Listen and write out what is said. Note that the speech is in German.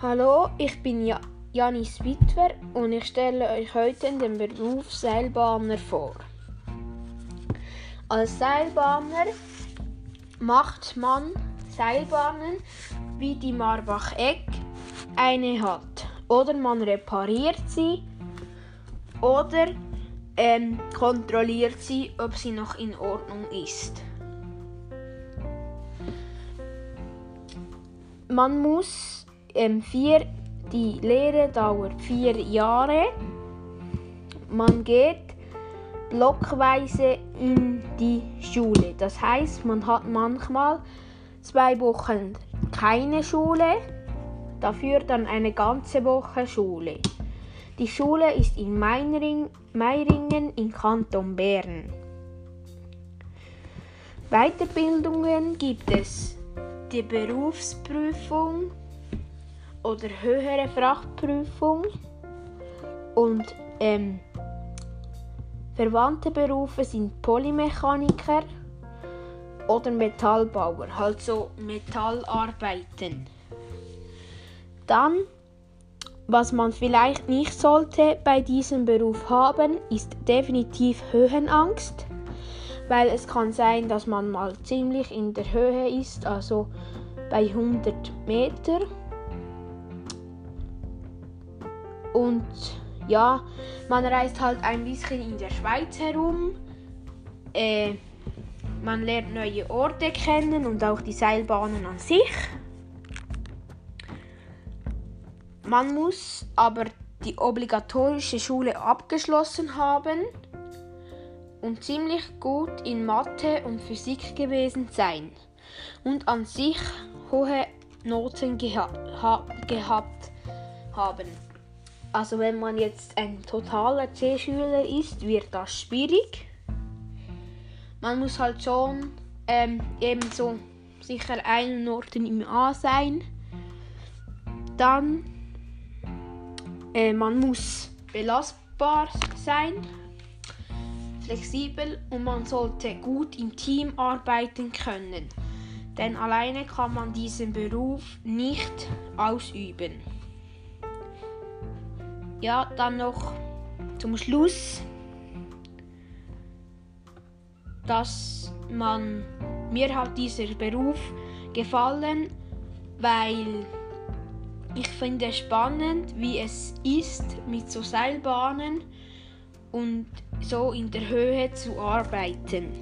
Hallo, ich bin ja Janis Witwer und ich stelle euch heute den Beruf Seilbahner vor. Als Seilbahner macht man Seilbahnen, wie die Marbach-Eck eine hat. Oder man repariert sie oder ähm, kontrolliert sie, ob sie noch in Ordnung ist. Man muss ähm, vier, die Lehre dauert vier Jahre. Man geht blockweise in die Schule. Das heißt, man hat manchmal zwei Wochen keine Schule, dafür dann eine ganze Woche Schule. Die Schule ist in Meiring, Meiringen im Kanton Bern. Weiterbildungen gibt es die Berufsprüfung oder höhere Frachtprüfung und ähm, verwandte Berufe sind Polymechaniker oder Metallbauer, halt so Metallarbeiten. Dann, was man vielleicht nicht sollte bei diesem Beruf haben, ist definitiv Höhenangst weil es kann sein, dass man mal ziemlich in der Höhe ist, also bei 100 Meter. Und ja, man reist halt ein bisschen in der Schweiz herum. Äh, man lernt neue Orte kennen und auch die Seilbahnen an sich. Man muss aber die obligatorische Schule abgeschlossen haben und ziemlich gut in Mathe und Physik gewesen sein und an sich hohe Noten geha ha gehabt haben. Also wenn man jetzt ein totaler C-Schüler ist, wird das schwierig. Man muss halt schon ähm, eben so sicher einen Noten im A sein. Dann äh, man muss belastbar sein flexibel und man sollte gut im Team arbeiten können, denn alleine kann man diesen Beruf nicht ausüben. Ja, dann noch zum Schluss, dass man mir hat dieser Beruf gefallen, weil ich finde spannend, wie es ist mit so Seilbahnen und so in der Höhe zu arbeiten.